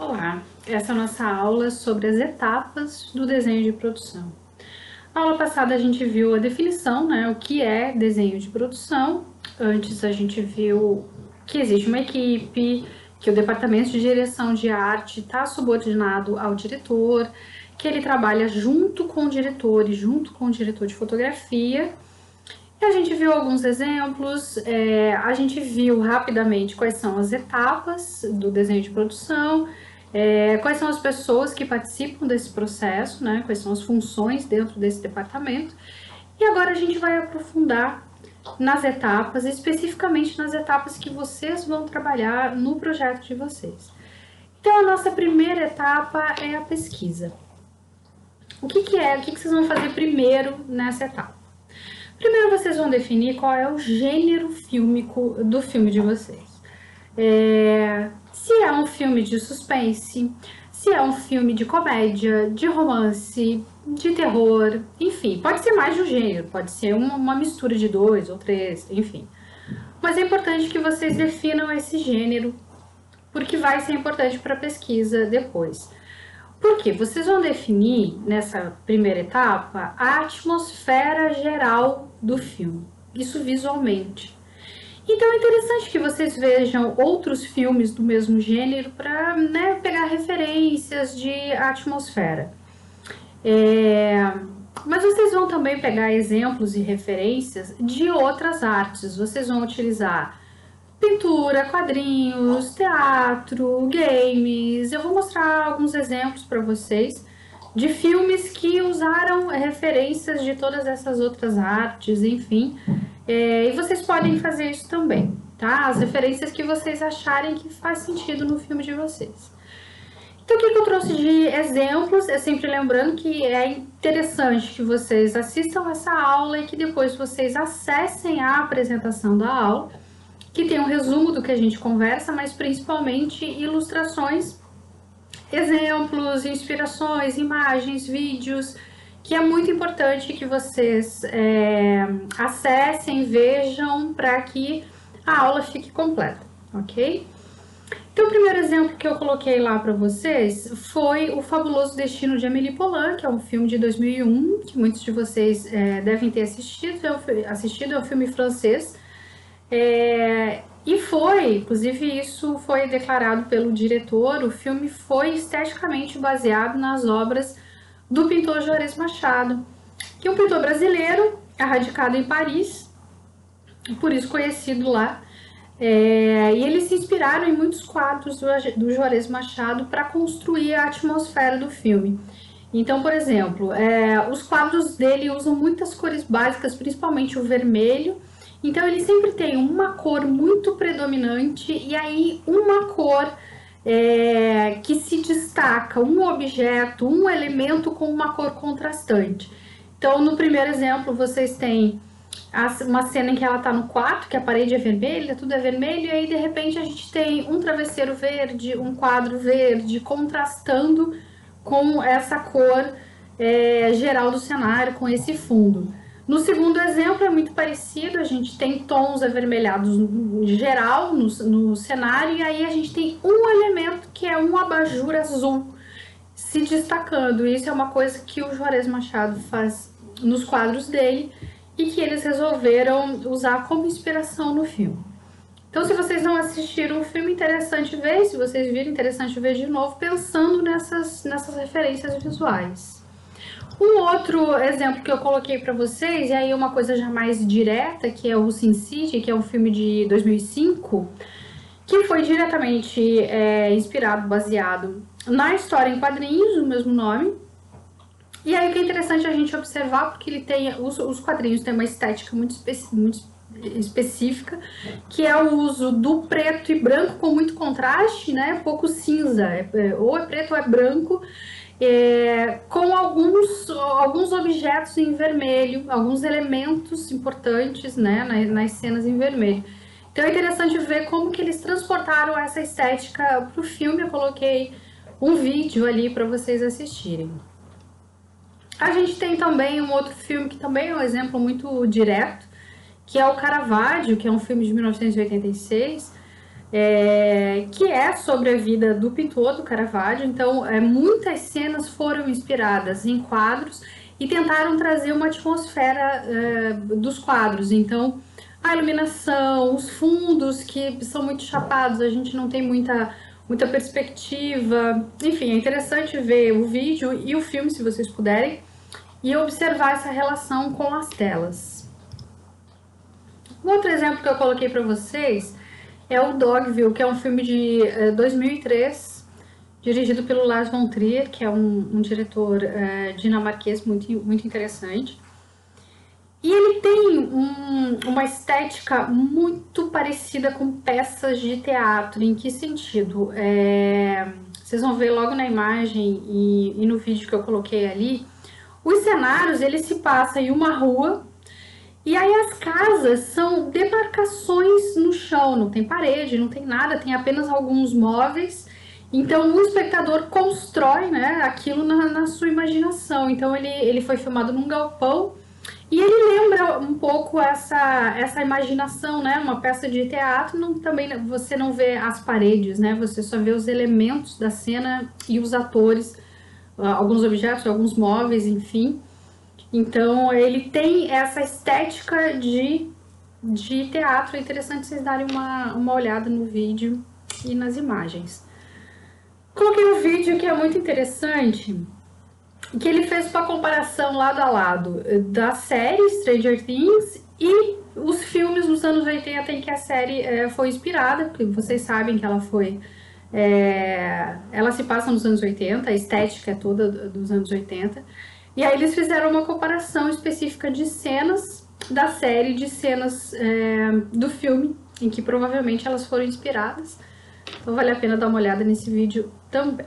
Olá, essa é a nossa aula sobre as etapas do desenho de produção. Na aula passada a gente viu a definição, né, o que é desenho de produção. Antes a gente viu que existe uma equipe, que o departamento de direção de arte está subordinado ao diretor, que ele trabalha junto com o diretor e junto com o diretor de fotografia. E a gente viu alguns exemplos, é, a gente viu rapidamente quais são as etapas do desenho de produção, é, quais são as pessoas que participam desse processo, né? Quais são as funções dentro desse departamento. E agora a gente vai aprofundar nas etapas, especificamente nas etapas que vocês vão trabalhar no projeto de vocês. Então, a nossa primeira etapa é a pesquisa. O que, que é? O que, que vocês vão fazer primeiro nessa etapa? Primeiro, vocês vão definir qual é o gênero fílmico do filme de vocês. É, se é um filme de suspense, se é um filme de comédia, de romance, de terror, enfim, pode ser mais de um gênero, pode ser uma, uma mistura de dois ou três, enfim. Mas é importante que vocês definam esse gênero, porque vai ser importante para a pesquisa depois. Porque vocês vão definir nessa primeira etapa a atmosfera geral do filme, isso visualmente. Então é interessante que vocês vejam outros filmes do mesmo gênero para né, pegar referências de atmosfera. É, mas vocês vão também pegar exemplos e referências de outras artes. Vocês vão utilizar pintura, quadrinhos, teatro, games. Eu vou mostrar alguns exemplos para vocês de filmes que usaram referências de todas essas outras artes, enfim. É, e vocês podem fazer isso também, tá? As referências que vocês acharem que faz sentido no filme de vocês. Então, o que, que eu trouxe de exemplos? É sempre lembrando que é interessante que vocês assistam essa aula e que depois vocês acessem a apresentação da aula, que tem um resumo do que a gente conversa, mas principalmente ilustrações, exemplos, inspirações, imagens, vídeos, que é muito importante que vocês é, acessem, vejam, para que a aula fique completa, ok? Então, o primeiro exemplo que eu coloquei lá para vocês foi O Fabuloso Destino de Amélie Poulain, que é um filme de 2001, que muitos de vocês é, devem ter assistido, é um, assistido, é um filme francês, é, e foi, inclusive isso foi declarado pelo diretor, o filme foi esteticamente baseado nas obras do pintor Juarez Machado, que é um pintor brasileiro, radicado em Paris, por isso conhecido lá. É, e eles se inspiraram em muitos quadros do, do Juarez Machado para construir a atmosfera do filme. Então, por exemplo, é, os quadros dele usam muitas cores básicas, principalmente o vermelho. Então, ele sempre tem uma cor muito predominante e aí uma cor é, que se destaca um objeto, um elemento com uma cor contrastante. Então, no primeiro exemplo, vocês têm uma cena em que ela está no quarto, que a parede é vermelha, tudo é vermelho, e aí de repente a gente tem um travesseiro verde, um quadro verde, contrastando com essa cor é, geral do cenário, com esse fundo. No segundo exemplo é muito parecido, a gente tem tons avermelhados em geral no, no cenário e aí a gente tem um elemento que é um abajur azul se destacando. Isso é uma coisa que o Juarez Machado faz nos quadros dele e que eles resolveram usar como inspiração no filme. Então, se vocês não assistiram o filme, interessante ver, se vocês viram, interessante ver de novo, pensando nessas, nessas referências visuais. Um outro exemplo que eu coloquei para vocês, e aí uma coisa já mais direta, que é o Sin City, que é um filme de 2005, que foi diretamente é, inspirado, baseado na história em quadrinhos, do mesmo nome. E aí o que é interessante a gente observar, porque ele tem, os, os quadrinhos têm uma estética muito, muito específica, que é o uso do preto e branco com muito contraste, né? Pouco cinza, é, é, ou é preto ou é branco, é, com alguns, alguns objetos em vermelho, alguns elementos importantes né, nas, nas cenas em vermelho. Então é interessante ver como que eles transportaram essa estética para o filme. Eu coloquei um vídeo ali para vocês assistirem. A gente tem também um outro filme que também é um exemplo muito direto, que é o Caravaggio, que é um filme de 1986, é, que é sobre a vida do pintor do Caravaggio. Então, é, muitas cenas foram inspiradas em quadros e tentaram trazer uma atmosfera é, dos quadros. Então, a iluminação, os fundos que são muito chapados, a gente não tem muita muita perspectiva. Enfim, é interessante ver o vídeo e o filme, se vocês puderem, e observar essa relação com as telas. Um outro exemplo que eu coloquei para vocês é o Dogville, que é um filme de é, eh, 2003, dirigido pelo Lars von Trier, que é um, um diretor é, dinamarquês muito, muito interessante. E ele tem um, uma estética muito parecida com peças de teatro. Em que sentido? É, vocês vão ver logo na imagem e, e, no vídeo que eu coloquei ali. Os cenários, eles se passam em uma rua e aí as casas são demarcações no chão, não tem parede, não tem nada, tem apenas alguns móveis. Então o espectador constrói né, aquilo na, na sua imaginação. Então ele, ele foi filmado num galpão e ele lembra um pouco essa, essa imaginação, né? Uma peça de teatro, não, também você não vê as paredes, né? Você só vê os elementos da cena e os atores, ah, alguns objetos, alguns móveis, enfim. Então ele tem essa estética de, de teatro. É interessante vocês darem uma, uma olhada no vídeo e nas imagens. Coloquei um vídeo que é muito interessante que ele fez uma comparação lado a lado da série Stranger Things e os filmes dos anos 80 em que a série é, foi inspirada, porque vocês sabem que ela foi. É, ela se passa nos anos 80, a estética é toda dos anos 80. E aí eles fizeram uma comparação específica de cenas da série, de cenas é, do filme, em que provavelmente elas foram inspiradas. Então vale a pena dar uma olhada nesse vídeo também.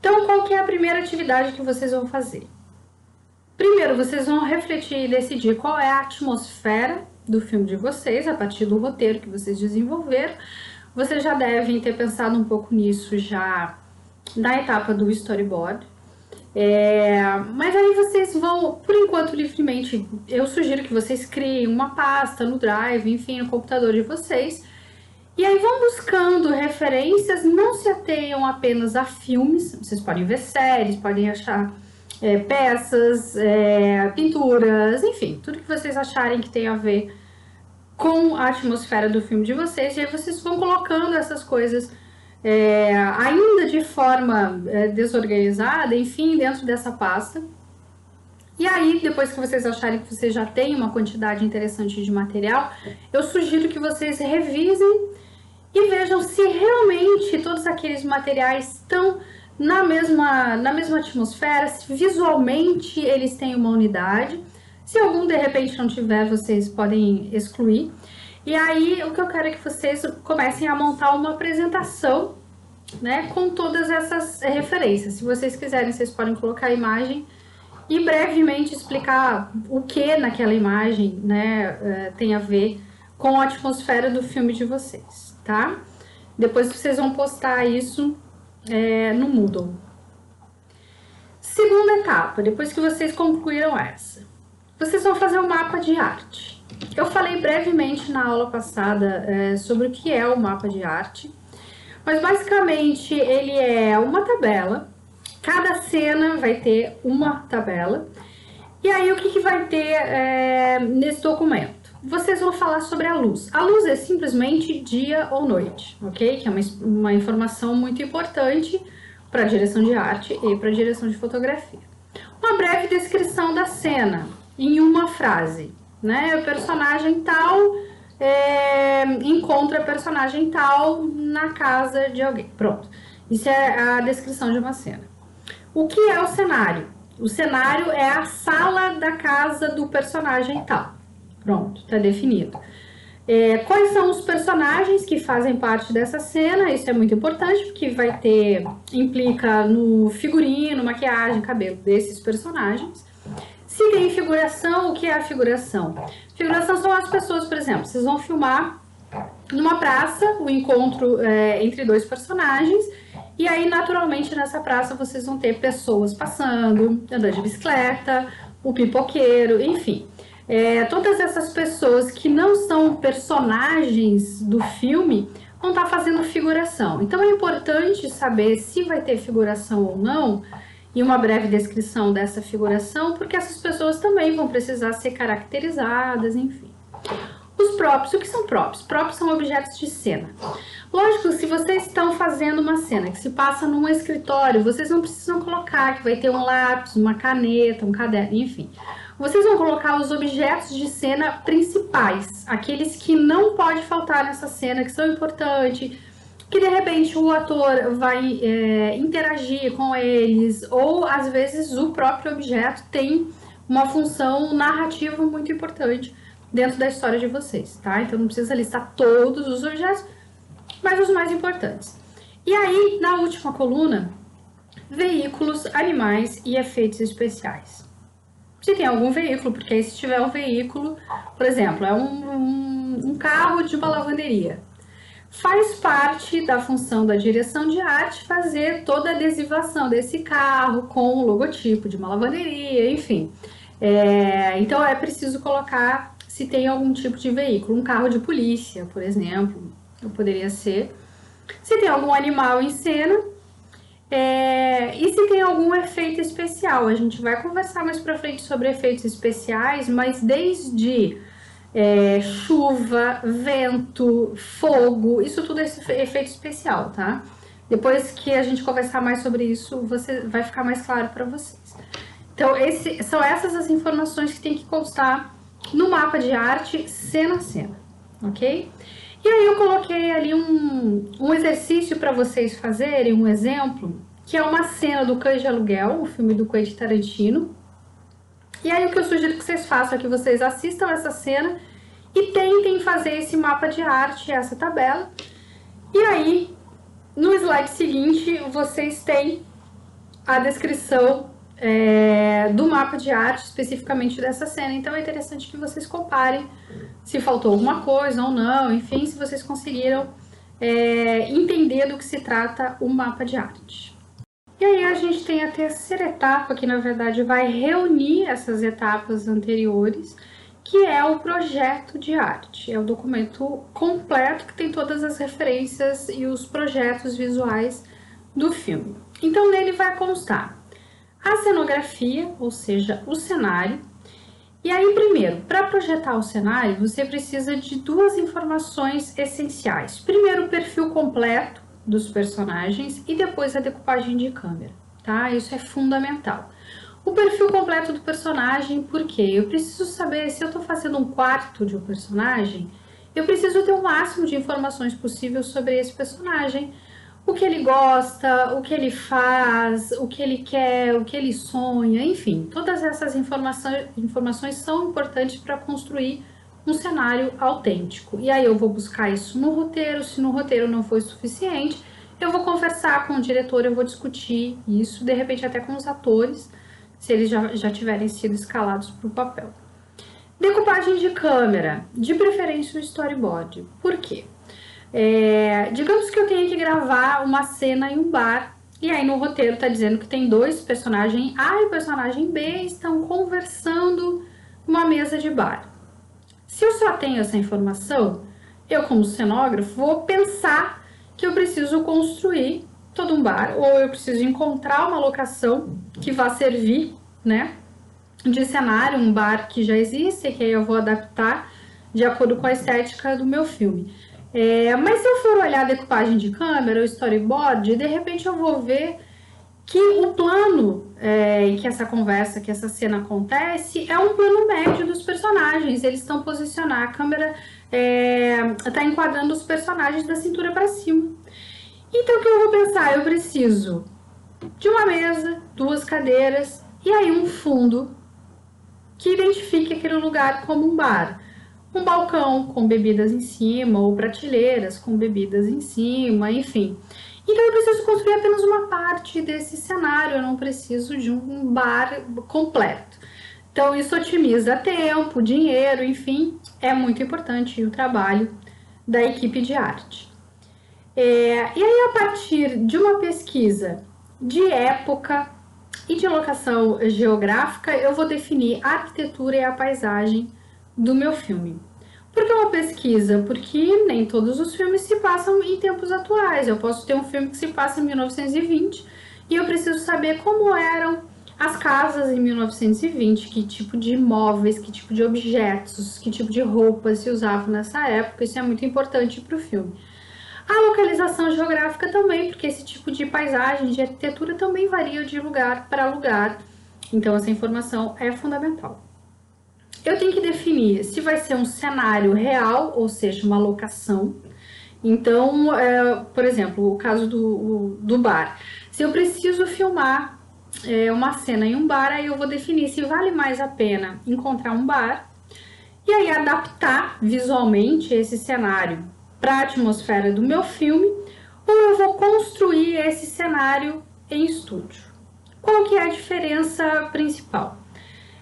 Então, qual que é a primeira atividade que vocês vão fazer? Primeiro, vocês vão refletir e decidir qual é a atmosfera do filme de vocês, a partir do roteiro que vocês desenvolveram. Vocês já devem ter pensado um pouco nisso já na etapa do storyboard. É, mas aí vocês vão, por enquanto, livremente, eu sugiro que vocês criem uma pasta no Drive, enfim, no computador de vocês, e aí vão buscando referências, não se ateiam apenas a filmes, vocês podem ver séries, podem achar é, peças, é, pinturas, enfim, tudo que vocês acharem que tem a ver com a atmosfera do filme de vocês, e aí vocês vão colocando essas coisas é, ainda de forma é, desorganizada, enfim, dentro dessa pasta. E aí, depois que vocês acharem que vocês já têm uma quantidade interessante de material, eu sugiro que vocês revisem e vejam se realmente todos aqueles materiais estão na mesma, na mesma atmosfera, se visualmente eles têm uma unidade. Se algum de repente não tiver, vocês podem excluir. E aí o que eu quero é que vocês comecem a montar uma apresentação, né, com todas essas referências. Se vocês quiserem, vocês podem colocar a imagem e brevemente explicar o que naquela imagem, né, eh, tem a ver com a atmosfera do filme de vocês tá? Depois vocês vão postar isso é, no Moodle. Segunda etapa, depois que vocês concluíram essa, vocês vão fazer um mapa de arte. Eu falei brevemente na aula passada é, sobre o que é o mapa de arte, mas basicamente ele é uma tabela, cada cena vai ter uma tabela, e aí o que, que vai ter é, nesse documento? vocês vão falar sobre a luz. A luz é simplesmente dia ou noite, ok? Que é uma, uma informação muito importante para a direção de arte e para a direção de fotografia. Uma breve descrição da cena em uma frase, né? O personagem tal é, encontra personagem tal na casa de alguém. Pronto. Isso é a descrição de uma cena. O que é o cenário? O cenário é a sala da casa do personagem tal. Pronto, está definido. É, quais são os personagens que fazem parte dessa cena? Isso é muito importante porque vai ter, implica no figurino, maquiagem, cabelo desses personagens. Se tem figuração, o que é a figuração? Figuração são as pessoas, por exemplo, vocês vão filmar numa praça o encontro é, entre dois personagens e aí naturalmente nessa praça vocês vão ter pessoas passando, andando de bicicleta, o pipoqueiro, enfim. É, todas essas pessoas que não são personagens do filme vão estar fazendo figuração. Então é importante saber se vai ter figuração ou não e uma breve descrição dessa figuração, porque essas pessoas também vão precisar ser caracterizadas, enfim. Os próprios, o que são próprios? Próprios são objetos de cena. Lógico, se vocês estão fazendo uma cena que se passa num escritório, vocês não precisam colocar que vai ter um lápis, uma caneta, um caderno, enfim. Vocês vão colocar os objetos de cena principais, aqueles que não pode faltar nessa cena, que são importantes, que de repente o ator vai é, interagir com eles, ou às vezes o próprio objeto tem uma função narrativa muito importante dentro da história de vocês, tá? Então não precisa listar todos os objetos, mas os mais importantes. E aí, na última coluna, veículos, animais e efeitos especiais se tem algum veículo, porque aí se tiver um veículo, por exemplo, é um, um, um carro de uma lavanderia. Faz parte da função da direção de arte fazer toda a adesivação desse carro com o logotipo de uma lavanderia, enfim. É, então é preciso colocar se tem algum tipo de veículo, um carro de polícia, por exemplo, poderia ser. Se tem algum animal em cena, é, e se tem algum efeito especial? A gente vai conversar mais pra frente sobre efeitos especiais, mas desde é, chuva, vento, fogo, isso tudo é efeito especial, tá? Depois que a gente conversar mais sobre isso, você vai ficar mais claro para vocês. Então, esse, são essas as informações que tem que constar no mapa de arte, cena a cena, ok? E aí eu coloquei ali um, um exercício para vocês fazerem, um exemplo, que é uma cena do Cães de Aluguel, o filme do Quentin Tarantino. E aí o que eu sugiro que vocês façam é que vocês assistam essa cena e tentem fazer esse mapa de arte, essa tabela. E aí, no slide seguinte, vocês têm a descrição é, do mapa de arte especificamente dessa cena. Então é interessante que vocês comparem se faltou alguma coisa ou não, enfim, se vocês conseguiram é, entender do que se trata o mapa de arte. E aí a gente tem a terceira etapa, que na verdade vai reunir essas etapas anteriores, que é o projeto de arte. É o documento completo que tem todas as referências e os projetos visuais do filme. Então nele vai constar a cenografia, ou seja, o cenário. E aí, primeiro, para projetar o cenário, você precisa de duas informações essenciais. Primeiro, o perfil completo dos personagens e depois a decupagem de câmera, tá? Isso é fundamental. O perfil completo do personagem, porque eu preciso saber se eu estou fazendo um quarto de um personagem, eu preciso ter o máximo de informações possível sobre esse personagem, o que ele gosta, o que ele faz, o que ele quer, o que ele sonha, enfim, todas essas informações, informações são importantes para construir um cenário autêntico. E aí eu vou buscar isso no roteiro, se no roteiro não foi suficiente, eu vou conversar com o diretor, eu vou discutir isso, de repente até com os atores, se eles já, já tiverem sido escalados para o papel. Decupagem de câmera, de preferência o storyboard. Por quê? É, digamos que eu tenha que gravar uma cena em um bar, e aí no roteiro tá dizendo que tem dois personagens A e personagem B estão conversando numa mesa de bar. Se eu só tenho essa informação, eu como cenógrafo vou pensar que eu preciso construir todo um bar, ou eu preciso encontrar uma locação que vá servir, né, de cenário, um bar que já existe, que aí eu vou adaptar de acordo com a estética do meu filme. É, mas se eu for olhar a decupagem de câmera, o storyboard, de repente eu vou ver que o plano é, em que essa conversa, que essa cena acontece, é um plano médio dos personagens. Eles estão posicionar, a câmera está é, enquadrando os personagens da cintura para cima. Então o que eu vou pensar? Eu preciso de uma mesa, duas cadeiras e aí um fundo que identifique aquele lugar como um bar um balcão com bebidas em cima ou prateleiras com bebidas em cima, enfim. Então eu preciso construir apenas uma parte desse cenário, eu não preciso de um bar completo. Então isso otimiza tempo, dinheiro, enfim, é muito importante o trabalho da equipe de arte. É, e aí, a partir de uma pesquisa de época e de locação geográfica, eu vou definir a arquitetura e a paisagem do meu filme. Por que uma pesquisa? Porque nem todos os filmes se passam em tempos atuais. Eu posso ter um filme que se passa em 1920 e eu preciso saber como eram as casas em 1920, que tipo de móveis, que tipo de objetos, que tipo de roupas se usavam nessa época. Isso é muito importante para o filme. A localização geográfica também, porque esse tipo de paisagem, de arquitetura também varia de lugar para lugar. Então, essa informação é fundamental. Eu tenho que definir se vai ser um cenário real, ou seja, uma locação. Então, é, por exemplo, o caso do, do bar. Se eu preciso filmar é, uma cena em um bar, aí eu vou definir se vale mais a pena encontrar um bar e aí adaptar visualmente esse cenário para a atmosfera do meu filme ou eu vou construir esse cenário em estúdio. Qual que é a diferença principal?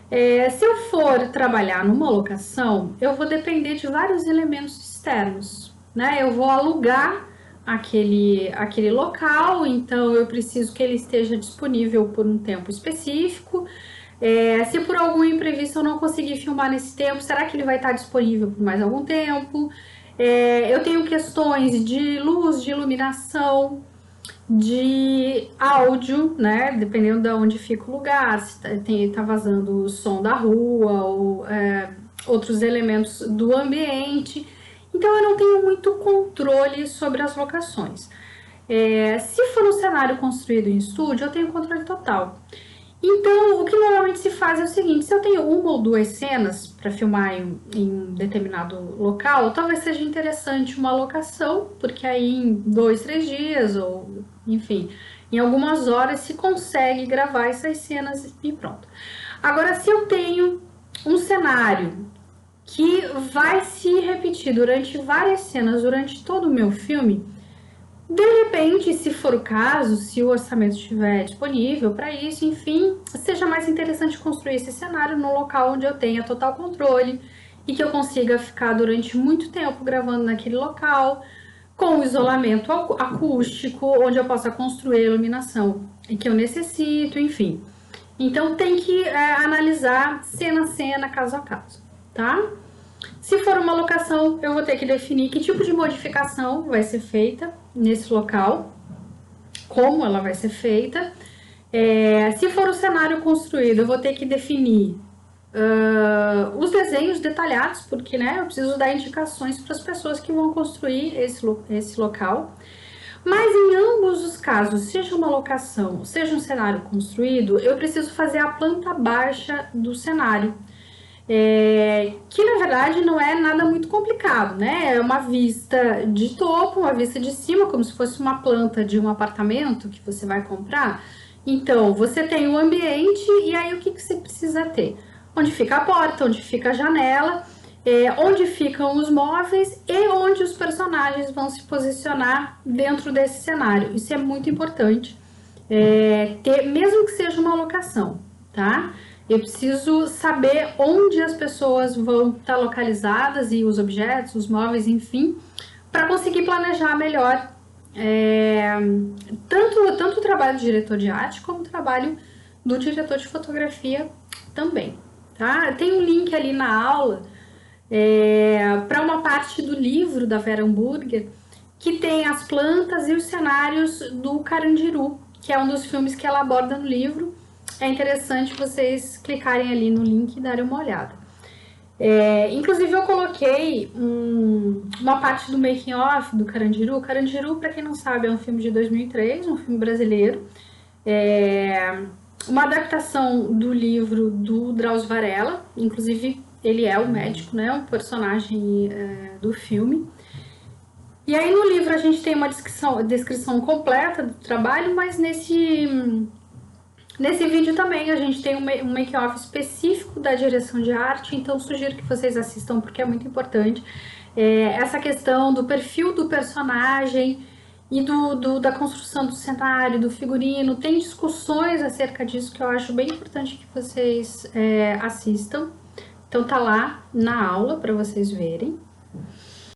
É, se eu for trabalhar numa locação, eu vou depender de vários elementos externos, né? Eu vou alugar aquele, aquele local, então eu preciso que ele esteja disponível por um tempo específico. É, se por algum imprevisto eu não conseguir filmar nesse tempo, será que ele vai estar disponível por mais algum tempo? É, eu tenho questões de luz, de iluminação, de áudio, né? Dependendo de onde fica o lugar, se tá, tem, tá vazando o som da rua ou é, outros elementos do ambiente. Então eu não tenho muito controle sobre as locações. É, se for um cenário construído em estúdio, eu tenho controle total. Então, o que normalmente se faz é o seguinte: se eu tenho uma ou duas cenas para filmar em, em um determinado local, talvez seja interessante uma locação, porque aí em dois, três dias, ou enfim, em algumas horas se consegue gravar essas cenas e pronto. Agora, se eu tenho um cenário que vai se repetir durante várias cenas durante todo o meu filme, de repente, se for o caso, se o orçamento estiver disponível para isso, enfim, seja mais interessante construir esse cenário no local onde eu tenha total controle e que eu consiga ficar durante muito tempo gravando naquele local, com isolamento acústico, onde eu possa construir a iluminação que eu necessito, enfim. Então tem que é, analisar cena a cena, caso a caso, tá? Se for uma locação, eu vou ter que definir que tipo de modificação vai ser feita nesse local, como ela vai ser feita. É, se for o cenário construído, eu vou ter que definir uh, os desenhos detalhados, porque né, eu preciso dar indicações para as pessoas que vão construir esse, esse local. Mas em ambos os casos, seja uma locação, seja um cenário construído, eu preciso fazer a planta baixa do cenário é, que na verdade não é nada muito complicado, né? É uma vista de topo, uma vista de cima, como se fosse uma planta de um apartamento que você vai comprar. Então, você tem o ambiente e aí o que, que você precisa ter? Onde fica a porta, onde fica a janela, é, onde ficam os móveis e onde os personagens vão se posicionar dentro desse cenário. Isso é muito importante, é, ter, mesmo que seja uma locação, tá? Eu preciso saber onde as pessoas vão estar localizadas e os objetos, os móveis, enfim, para conseguir planejar melhor é, tanto, tanto o trabalho do diretor de arte como o trabalho do diretor de fotografia também. Tá? Tem um link ali na aula é, para uma parte do livro da Vera Hamburger que tem as plantas e os cenários do Carandiru, que é um dos filmes que ela aborda no livro é interessante vocês clicarem ali no link e darem uma olhada. É, inclusive eu coloquei um, uma parte do making off do Carandiru. Carandiru, para quem não sabe, é um filme de 2003, um filme brasileiro. É uma adaptação do livro do Drauzio Varela, inclusive ele é o médico, né, um personagem é, do filme. E aí no livro a gente tem uma descrição, descrição completa do trabalho, mas nesse Nesse vídeo também a gente tem um make-off específico da direção de arte, então sugiro que vocês assistam porque é muito importante. É, essa questão do perfil do personagem e do, do, da construção do cenário, do figurino, tem discussões acerca disso que eu acho bem importante que vocês é, assistam. Então tá lá na aula para vocês verem.